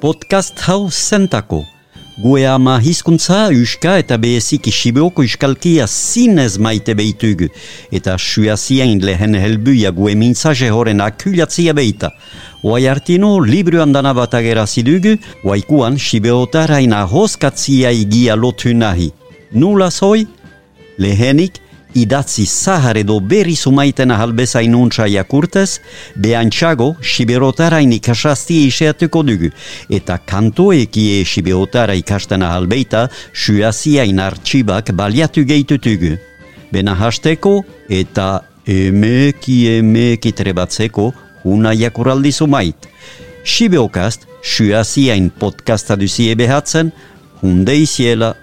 podcast hau zentako. Gue ama hizkuntza, uska eta behezik isibeoko iskalkia zinez maite behitugu. Eta suaziain lehen helbuia gue mintzaje horren akulatzia behita. Oai artino, libru andana bat agerazidugu, oaikuan sibeotaraina hoskatzia igia lotu nahi. Nula zoi? Lehenik, idatzi zahar edo berri sumaiten ahalbezain untsa jakurtez, behantxago siberotarain ikasazti iseatuko dugu, eta kantoekie siberotara ikasten ahalbeita suaziain artxibak baliatu gehitutugu. Bena hasteko eta emeki emeki trebatzeko una jakuraldi sumait. Sibeokast, suaziain podcasta duzie behatzen, hunde iziela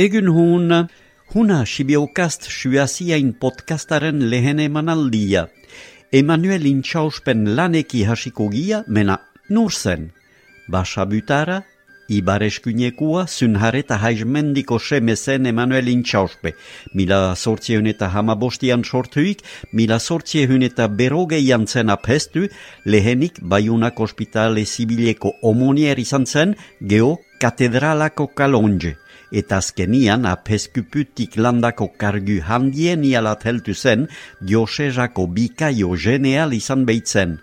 Egun hun, huna sibiokast suaziain podcastaren lehen emanaldia. Emanuel intxauspen laneki hasiko gia, mena nur zen. Basa butara, ibar eskunekua, zunhareta haizmendiko semezen Emanuel intxauspe. Mila sortzieun eta hamabostian sortuik, mila sortzieun eta berogeian zen aphestu, lehenik baiunak ospitale zibileko omonier izan zen, geo katedralako kalonje eta azkenian apeskuputik landako kargu handien ialat heltu zen, diosezako bikaio geneal izan behitzen.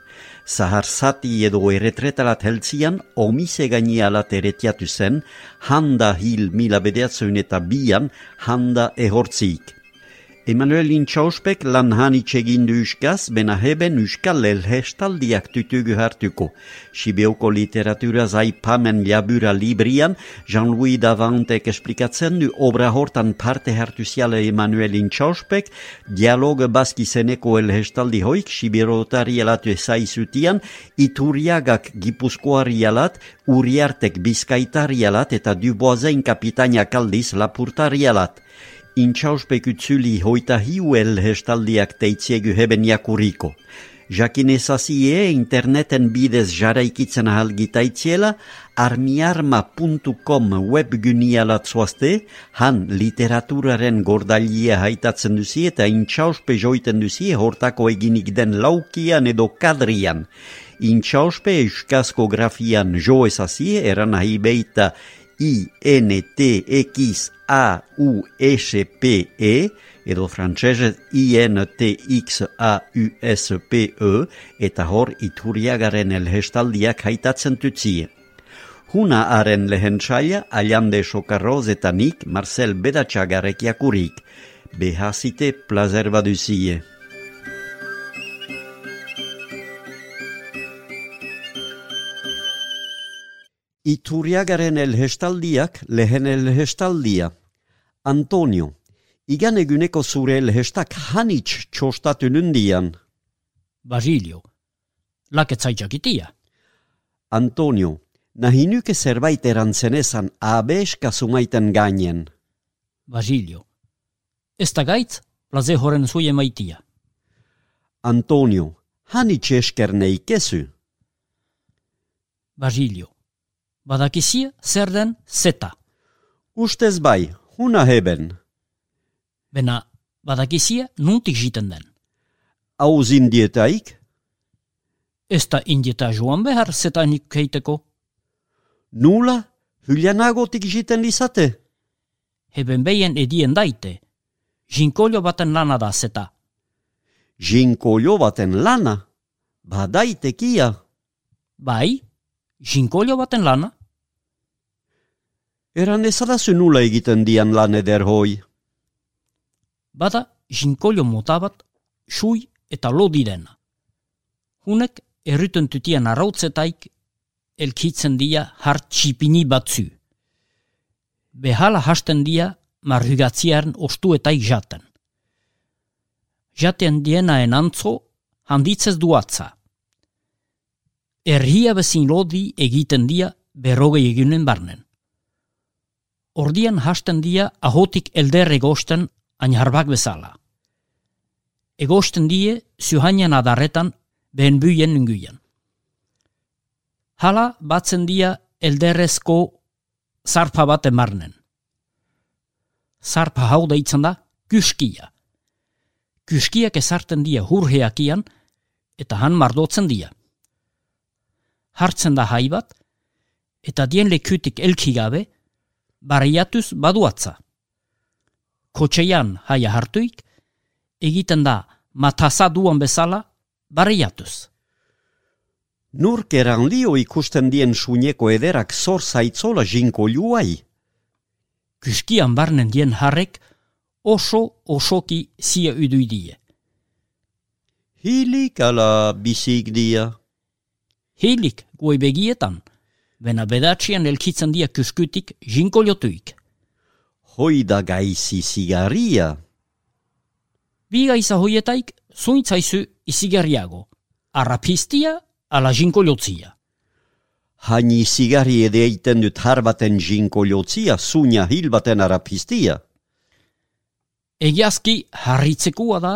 Zahar zati edo eretretalat heltzian, omise gaini alat eretiatu zen, handa hil mila bedeatzen eta bian, handa ehortzik. Emanuel Intxauspek lan hanitz egin du uskaz, bena heben uskal elhestaldiak tutugu hartuko. Sibeoko literatura zaipamen liabura librian, Jean-Louis Davantek esplikatzen du obra hortan parte hartu ziala Emanuel Intxauspek, dialog baski zeneko elhestaldi hoik, Siberotari alatu ezaizutian, Ituriagak gipuzkoari alat, Uriartek bizkaitari alat eta Duboazen kapitaina kaldiz lapurtari alat intxauspek hoita hiuel hestaldiak teitziegu heben jakuriko. Jakin ezazie interneten bidez jaraikitzen ahal gitaitziela, armiarma.com webgunialat zoazte, han literaturaren gordalia haitatzen duzi eta intxauspe joiten duzi hortako eginik den laukian edo kadrian. Intxauspe euskazko grafian jo ezazie, eran ahi beita I-N-T-X-A-U-S-P-E, edo frantsesez I-N-T-X-A-U-S-P-E, eta hor ituriagaren elhestaldiak haitatzen tutzie. Huna haren lehen txaila, aliande sokarroz eta nik, Marcel Bedatxagarek jakurik. Behazite plazer baduzie. Ituriagaren elhestaldiak lehen elhestaldia. Antonio, igan eguneko zure elhestak hanitz txostatu nundian. Basilio, laketzaitzak itia. Antonio, nahi nuke zerbait erantzenezan abeska sumaiten gainen. Basilio, ez da gaitz, plaze horren zuie maitia. Antonio, hanitz esker neikezu. Basilio, badakizia zer den zeta. Ustez bai, huna heben. Bena, badakizia nuntik jiten den. Hau zindietaik? Ez da indieta joan behar zeta nik keiteko. Nula, hylianagotik jiten lizate? Heben beien edien daite. Jinkolio baten lana da zeta. Jinkolio baten lana? Badaitekia. Bai, jinkolio baten lana? Eran ezadazu nula egiten dian lan eder hoi. Bada, jinkolio motabat, sui eta lo direna. Hunek erruten tutian arautzetaik elkitzen dia hart txipini batzu. Behala hasten dia marhugatziaren ostuetai jaten. Jaten dienaen antzo handitzez duatza. Erhia bezin lodi egiten dia berrogei egunen barnen. Ordian hasten dia ahotik elder egosten ainharbak bezala. Egosten die zuhanian adarretan behen buien nunguien. Hala batzen dia elderrezko zarpa bat emarnen. Zarpa hau deitzen da Kyskia. Kyskiak ezarten dia hurheakian, eta han mardotzen dia. Hartzen da haibat, eta dien lekutik elkigabe, barriatuz baduatza. Kotxeian haia hartuik, egiten da matasa duan bezala, barriatuz. Nur keran lio ikusten dien suineko ederak zor zaitzola jinko luai. Kyskian barnen dien harrek, oso osoki zia uduidie. Hilik ala bisik dia. Hilik goi begietan, bena bedatsian elkitzen dia kuskutik jinko jotuik. Hoi da gaisi sigaria. Biga isa hoietaik, zuintzaizu izigarriago. Arrapistia ala jinko jotzia. Hani sigari ede eiten dut harbaten jinko jotzia, sunia hilbaten arapistia. Egiazki harritzekua da,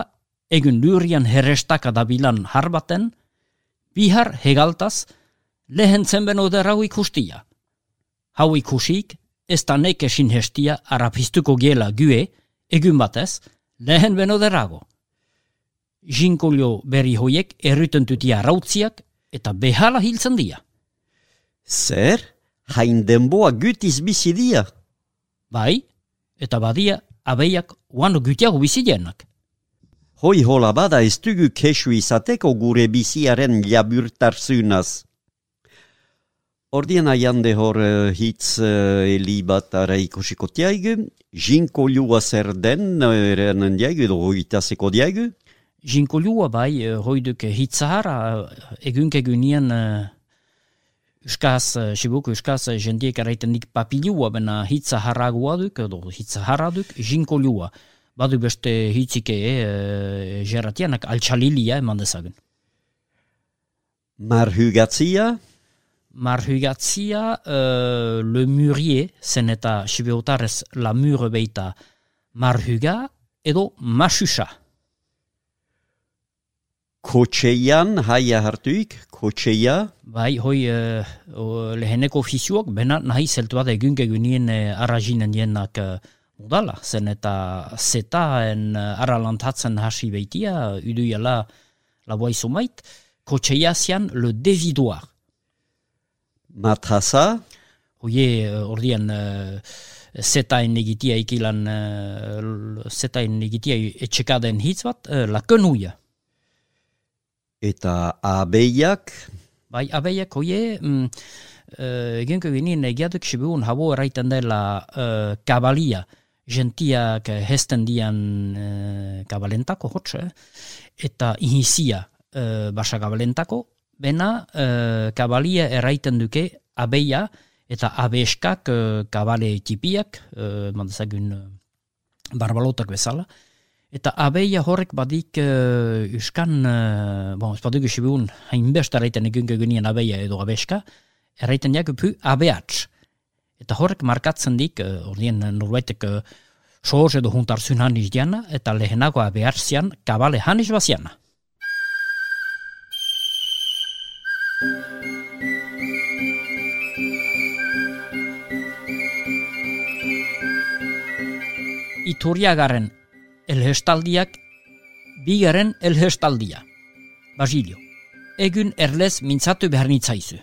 egun lurian herrestaka dabilan harbaten, bihar hegaltaz, lehen zenben oderau ikustia. Hau ikusik, ez da neke sinhestia arapistuko giela gue, egun batez, lehen ben oderago. Jinkolio berri hoiek erruten tutia rautziak eta behala hiltzen dia. Zer? Hain denboa gutiz bizi dia. Bai, eta badia abeiak uano gutiago bizienak. Hoi hola bada ez dugu kesu izateko gure biziaren laburtarzunaz. Ordian aiande hor uh, hitz uh, eli bat ara ikusiko tiaigu, jinko lua zer den uh, eranen diaigu edo hoitaseko diaigu. Jinkolua bai, eh, hoiduk hitzahara, egunke egunien uh, Euskaz, uh, sibuko Euskaz uh, jendiek araitenik papilua, bena hitzaharagua duk, edo hitzahara duk, jinkolua. Badu beste hitzike, uh, geratianak altxalilia eman dezagun. Marhugatzia, Marhugatzia, uh, le murie, zen eta sibiotarez la mure beita marhuga, edo masusa. kotxeian haia hartuik, kotxeia, Bai, hoi uh, o, leheneko ofizioak, bena nahi zeltu bat egun egunien uh, arrazinen dienak uh, udala, zen eta zetaen uh, aralantatzen hasi beitia, uduiala laboa izomait, kotxeia zian le devidoar. Matasa, Hoie, uh, ordian, uh, zetaen egitia ikilan, uh, zetaen egitia etxekaden hitz bat, uh, la kenuia. eta abeiak, Bai, abeiak hoie, mm, uh, eginko ginen egiatuk sibuun habo eraiten dela uh, kabalia, gentiak eh, hesten dian uh, kabalentako hotxe, eta ihizia uh, basa kabalentako, bena uh, kabalia eraiten duke abeia eta abeskak uh, kabale tipiak, uh, mandazagun uh, barbalotak bezala, Eta abeia horrek badik uh, uskan, uh, bon, ez badik usibun, hainbest erraiten egun genien abeia edo abeska, erraiten jak pu abeatz. Eta horrek markatzen dik, uh, ordien norbaitek uh, sohoz edo juntarzun haniz diana, eta lehenago abeatzian kabale haniz baziana. Iturriagaren elhestaldiak, bigaren elhestaldia. Basilio, egun erlez mintzatu behar nitzaizu.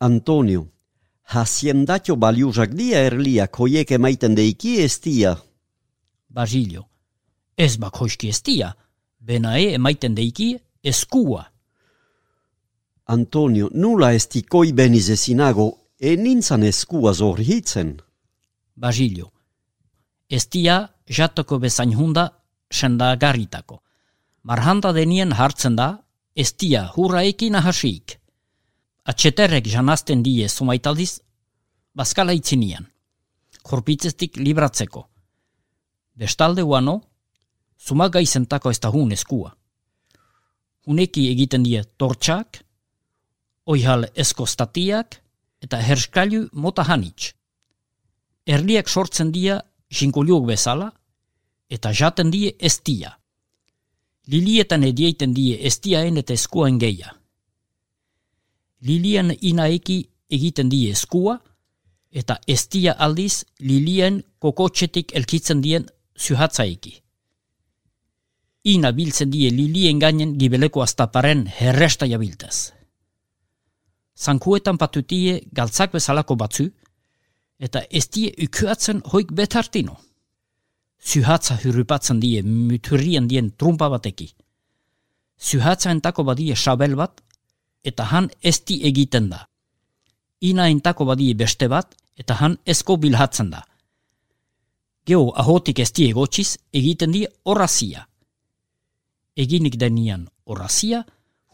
Antonio, haciendatio baliuzak dia erliak hoiek emaiten deiki ez dia. Basilio, ez bak hoiski ez dia, benae emaiten deiki eskua. Antonio, nula esti koi beniz ezinago, e nintzan eskua zor hitzen. Basilio, ez dia jatoko bezain hunda senda garritako. Marhanda denien hartzen da, ez dia hurraekin ahasiik. Atxeterrek janazten die sumaitaldiz, bazkala itzinian. Korpitzestik libratzeko. Bestalde uano, sumagai zentako ez da hun eskua. Huneki egiten die tortxak, oihal eskostatiak eta herskailu mota hanitz. Erliak sortzen dia jinkoliok bezala, eta jaten die estia. Lilietan edieiten die estiaen eta eskuaen geia. Lilian inaeki egiten die eskua, eta estia aldiz lilien kokotxetik elkitzen dien zuhatzaiki. Ina biltzen die lilien gainen gibeleko astaparen herresta jabiltez. Zankuetan patutie galtzak bezalako batzu, eta ez die ukuatzen hoik betartino. Zuhatza hurrupatzen die muturien dien trumpa bateki. Zuhatza entako badie sabel bat, eta han esti egiten da. Ina entako badie beste bat, eta han esko bilhatzen da. Geo ahotik esti egotxiz egiten die orazia. Eginik denian orazia,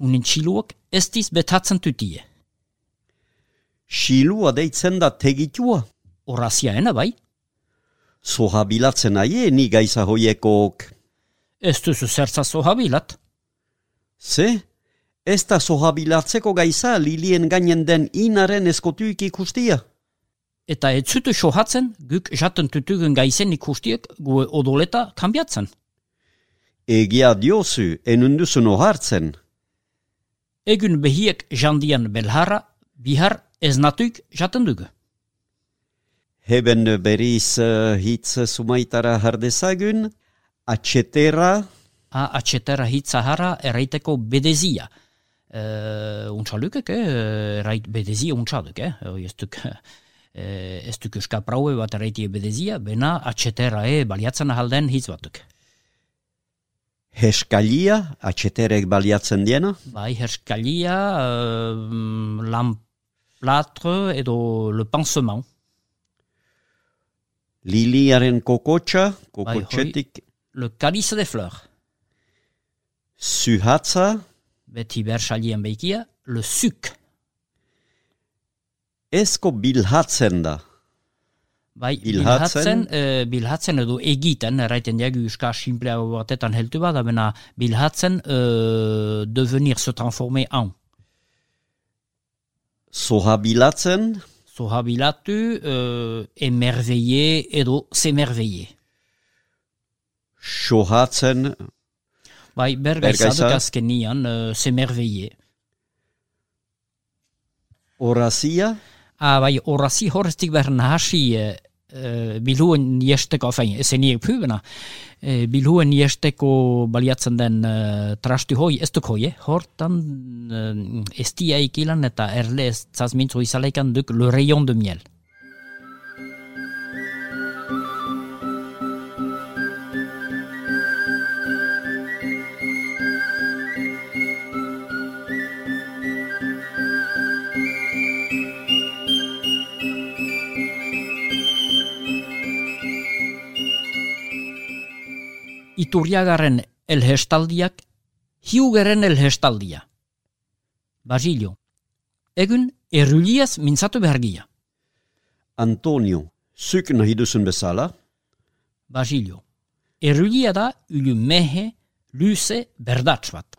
hunin txiluak estiz betatzen tutie. Xilua deitzen da tegitua. Orazia ena bai? Soha bilatzen aie ni gaiza hoiekok. Ez duzu zertza zoha bilat? Ze? Ez da soha bilatzeko gaiza lilien gainen den inaren eskotuik ikustia. Eta ez zutu sohatzen, guk jaten tutugun gaizen ikustiek gu odoleta kambiatzen. Egia diozu, enunduzu hartzen. Egun behiek jandian belhara, bihar ez natuik jaten dugu. Heben beriz uh, hitz sumaitara hardezagun, atxetera, A atxetera hitz zahara erraiteko bedezia. Uh, untxalukek, eh? errait bedezia untxaluk, eh? Ez duk, eh, ez duk euska praue bat erraitie bedezia, bena atxetera e baliatzen ahalden hitz batuk. heskalia, atxeterek baliatzen diena, Bai, herskalia, uh, lamplatre edo le pansement. liliaren kokotxa, Bai, kokotxetik, Le calice de fleurs. zuhatza, Beti bersalien beikia, le suc. esko bilhatzen da? Bai, Bilhatzen. bilhatzen, eh, bilhatzen edo egiten, erraiten diagu euska simplea batetan heltu bena bilhatzen eh, devenir, se transformer en. Soha bilatzen, Soha bilatu, eh, emerveiller edo s'emerveiller. sohatzen, Bai, Bergaiza. bergaizaduk azkenian, eh, s'emerveiller. orazia, Ah, bai, orazi horreztik behar nahasi eh, bilhuen jesteko, fein, ezen niek pubena, eh, bilhuen jesteko baliatzen den eh, trastu hoi, ez duk hoi, eh? hortan eh, estia ikilan eta erle ez zazmintzu izaleikan duk le rayon de miel. Iturriagaren elhestaldiak, hiugeren elhestaldia. Basilio, egun erruliaz mintzatu behargia. Antonio, zuk nahi duzun bezala, Basilio, errulia da ulu mehe, luze, berdats bat.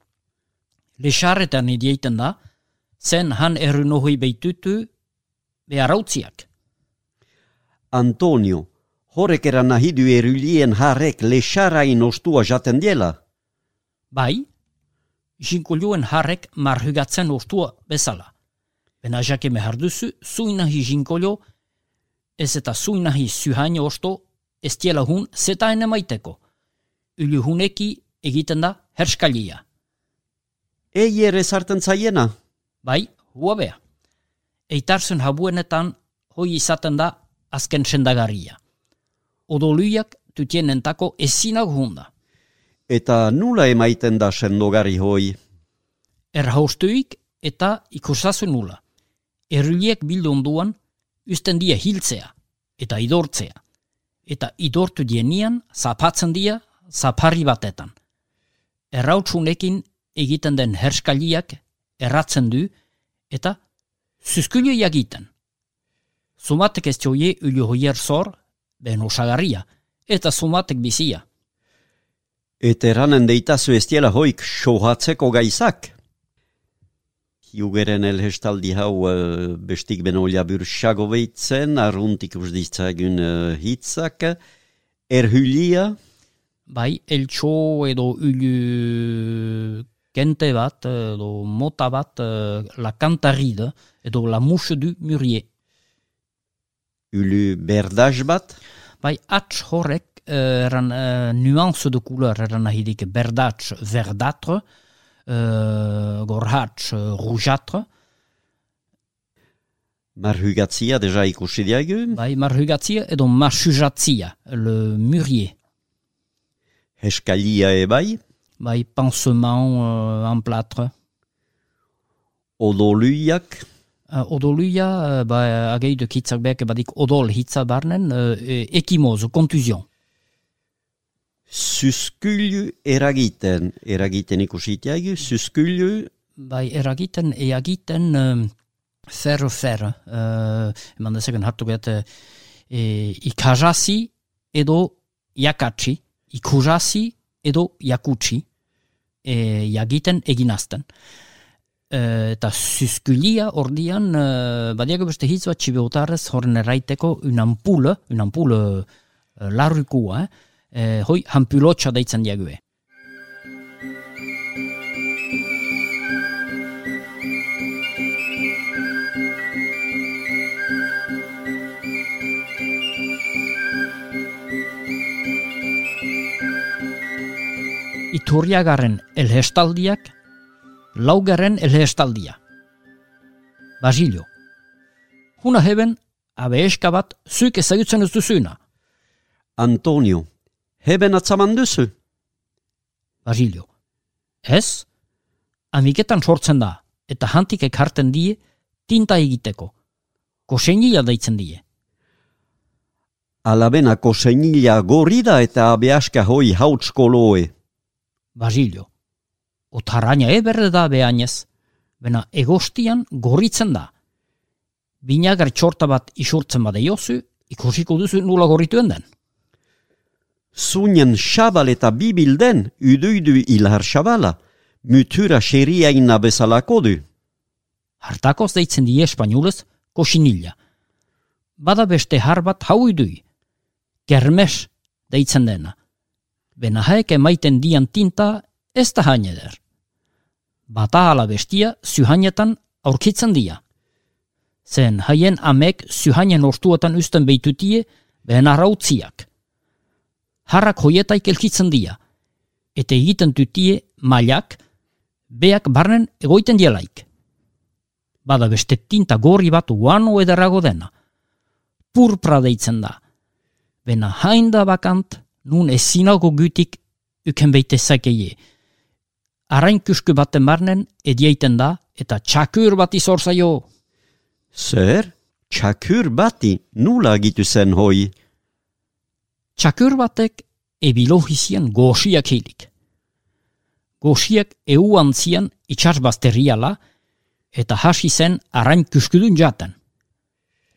Lexarretan idieiten da, zen han errunohui beitutu beharautziak. Antonio, horrek era nahi du erulien harrek lexarain ostua jaten diela. Bai, jinkolioen harrek marhugatzen ostua bezala. Bena jake meharduzu, zuinahi jinkolio, ez eta zuinahi zuhaino osto, ez tiela hun zeta ene maiteko. Ulu huneki egiten da herskalia. Ei ere sartzen zaiena, Bai, hua bea. Eitarzen habuenetan hoi izaten da azken sendagarria. Odoluiak tutienentako ezinak hunda. eta nula emaiten da sendogari hoi. erhaustuik eta ikusazu nula. Erruliek bildu onduan, usten dia hiltzea eta idortzea. Eta idortu dienian, zapatzen dia, zaparri batetan. Errautsunekin egiten den herskaliak erratzen du eta zuzkulio egiten. Zumatek ez joie ulu hoier zor, ben osagarria, eta zumatek bizia. Eta eranen deitazu ez diela hoik sohatzeko gaizak. Hiugeren elhestaldi hau uh, bestik benolia bursago beitzen, arruntik usditzagun uh, hitzak. Erhulia, Bai, eltxo edo ulu kente bat, edo mota bat, eh, la cantaride, edo la mouche du murier. Ulu berdaz bat, Bai, atx horrek eran uh, nuance de couleur eran nahidik berdats verdâtre, uh, gorhats uh, rougeâtre, Marhugatzia deja ikusi diagu. bai marhugatzia edo marchujatzia, le murier. Heskalia e bai. Bai pansement uh, en plâtre. Odoluiak. Uh, odoluia, uh, ba, ageidu kitzak beke badik odol hitza barnen, uh, ekimoz, kontuzion. Suskulu eragiten. Eragiten ikusi diagu. Suskulu Bai eragiten, eagiten, um, fer, fer, uh, eman dezeken hartu behar, e, ikajasi edo jakatsi, ikujasi edo jakutsi, e, jagiten eginazten. E, eta suskulia ordian, uh, badiago beste hitz bat txibeutarrez horren erraiteko un ampule, un ampule uh, larrukua, eh? E, hoi hampulotxa deitzen diague. Iturriagarren elhestaldiak, laugarren elhestaldia. Basilio. Huna heben, abe eska bat, zuk ezagutzen ez duzuna. Antonio. Heben atzaman duzu. Basilio. Ez? Amiketan sortzen da, eta hantik ekarten die, tinta egiteko. Kosenila deitzen die. Alabenako seinila gorri da eta abeaska hoi hautskoloe. Basilio. Otarraina eberde da behainez, bena egostian gorritzen da. Binagar txorta bat isurtzen bade jozu, ikusiko duzu nula gorrituen den. Zunien xabal eta bibilden, uduidu ilhar xabala, mutura xeriaina bezalako du. Hartakoz deitzen die espainolez, kosinilla. Bada beste har bat hau idui. Kermes deitzen dena. Bena haek emaiten dian tinta ez da hain eder. Bata ala bestia zuhainetan aurkitzen dia. Zen haien amek zuhainen ortuetan usten beitutie behen arrautziak. Harrak hoietaik elkitzen dia. Eta egiten tutie mailak, beak barnen egoiten dielaik. Bada beste tinta gorri bat uano ederrago dena. Purpra deitzen da. Bena hain da bakant, nun ezinago gutik uken beite zakeie. Arain kusku baten barnen edieiten da, eta txakur bat izor zaio. Zer, txakur bati nula gitu zen hoi. Txakur batek ebilohizien gosiak hilik. Gosiak euan zian itxas bazterriala, eta hasi zen arain kuskudun jaten.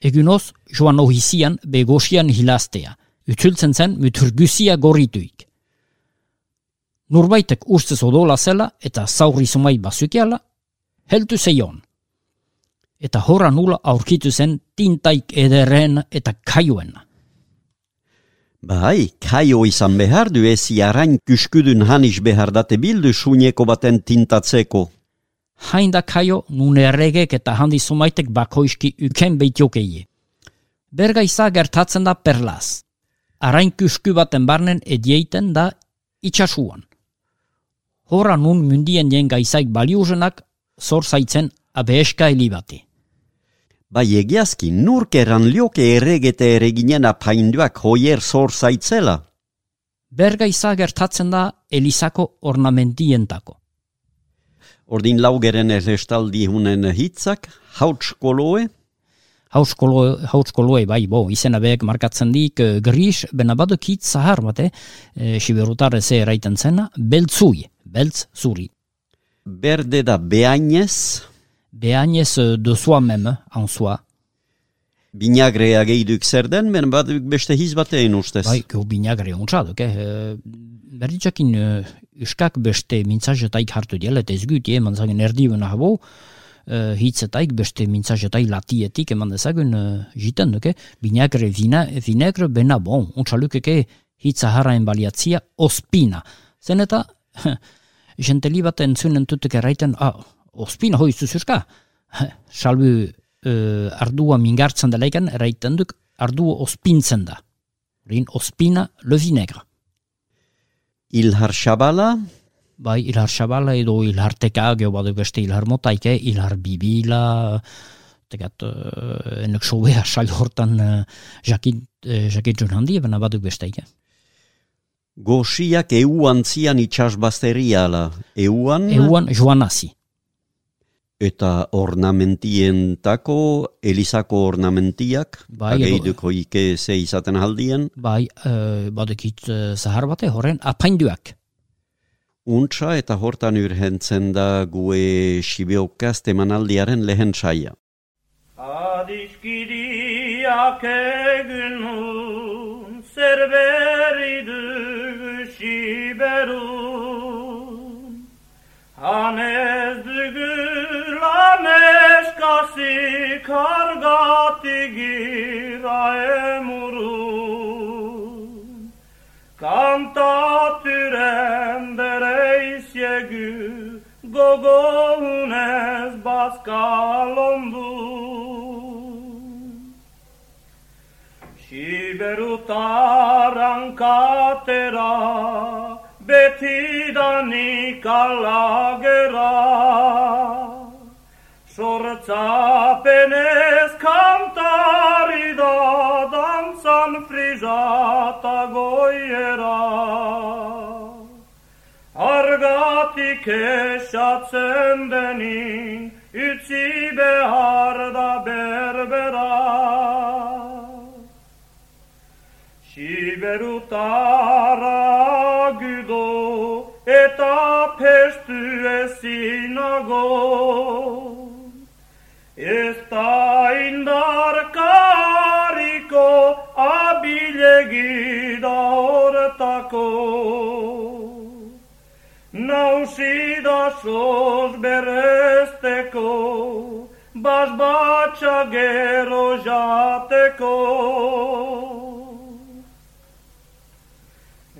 Egunoz, joan ohizian be gosian hilaztea, utzultzen zen muturgusia gorrituik. Nurbaitek ustez odola zela eta zaurri zumai bazukiala, heltu zeion. Eta horra nula aurkitu zen tintaik ederren eta kaiuen. Bai, kaio izan behar du ezi arain kuskudun hanis behar date bildu suñeko baten tintatzeko. Hain da kaio nun erregek eta handi zumaitek bakoiski uken beitiokeie. Berga iza gertatzen da perlaz. Arain kusku baten barnen edieiten da itxasuan. Horra nun mundien jen gaizaik baliuzenak zor zaitzen abeeska helibati. Bai egiazki, nurkeran lioke erregete ereginen apainduak hoier zor zaitzela. Berga gertatzen da elizako ornamentientako. Ordin laugeren errestaldi hunen hitzak, hautskoloe, Hautskoloe, bai, bo, izena behek markatzen dik, uh, gris, bena badok hitz zahar bate, uh, siberutar ze eraiten zena, beltzui, beltz zuri. berde da beainez, Behainez uh, de soi meme, en soi. binagrea geiduk zer den, men baduk beste hiz batein ustez. Bai, geho binagre ontsadok, eh? Berditzakin uh, uskak beste mintzazetaik hartu diela, eta ez gut, eman zagen erdiben ahabo, uh, hitzetaik beste mintzazetaik latietik eman dezagun uh, jiten duke, binagre vina, vinegre bena bon, ontsalukeke hitza harraen baliatzia ospina. Zen eta, jenteli bat entzunen tutek erraiten, ah, ospina hoi zuzuska, salbu uh, ardua mingartzen delaikan, erraiten duk, ardua ospintzen da. Rin ospina le vinaigre. Ilhar Shabala, Bai, ilhar xabala edo ilhar teka, geho badu beste ilhar motaike, ilhar bibila, tegat, uh, enek sobea sail hortan uh, jakit, uh, jakitxun handi, baina badu besteike. goxiak euan zian itxasbazteriala. Euan, Euan joan hasi. eta ornamentientako, elizako ornamentiak, Bai, ageiduko ike ze izaten aldien, Bai, uh, badekit uh, zahar bate horren apainduak. Untsa eta hortan urhentzen da gue sibeokaz temanaldiaren lehen saia. Adiskidiak egunun zerberi dugu berun Hanez dugu lameskasi kargati Gogounez baskalondu Siberutaran katera Betidanik alagera. Sortzapenez kantari da danzan frizata goiera Argatik esatzen denin utzi behar da berbera Siberutara güdo eta pestu ezinago Ez da Nausi da sos beresteko Bas batxa gero jateko.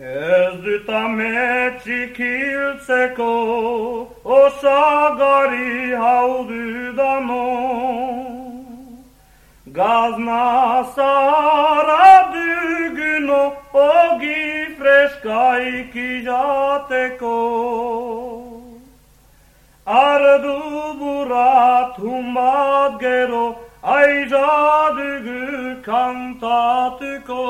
Ez dut ametxik hiltzeko Osagari hau dudano Gazna zara duguno Ogi freskaiki jateko Ardu burat humbat gero Aiza dugu kantatuko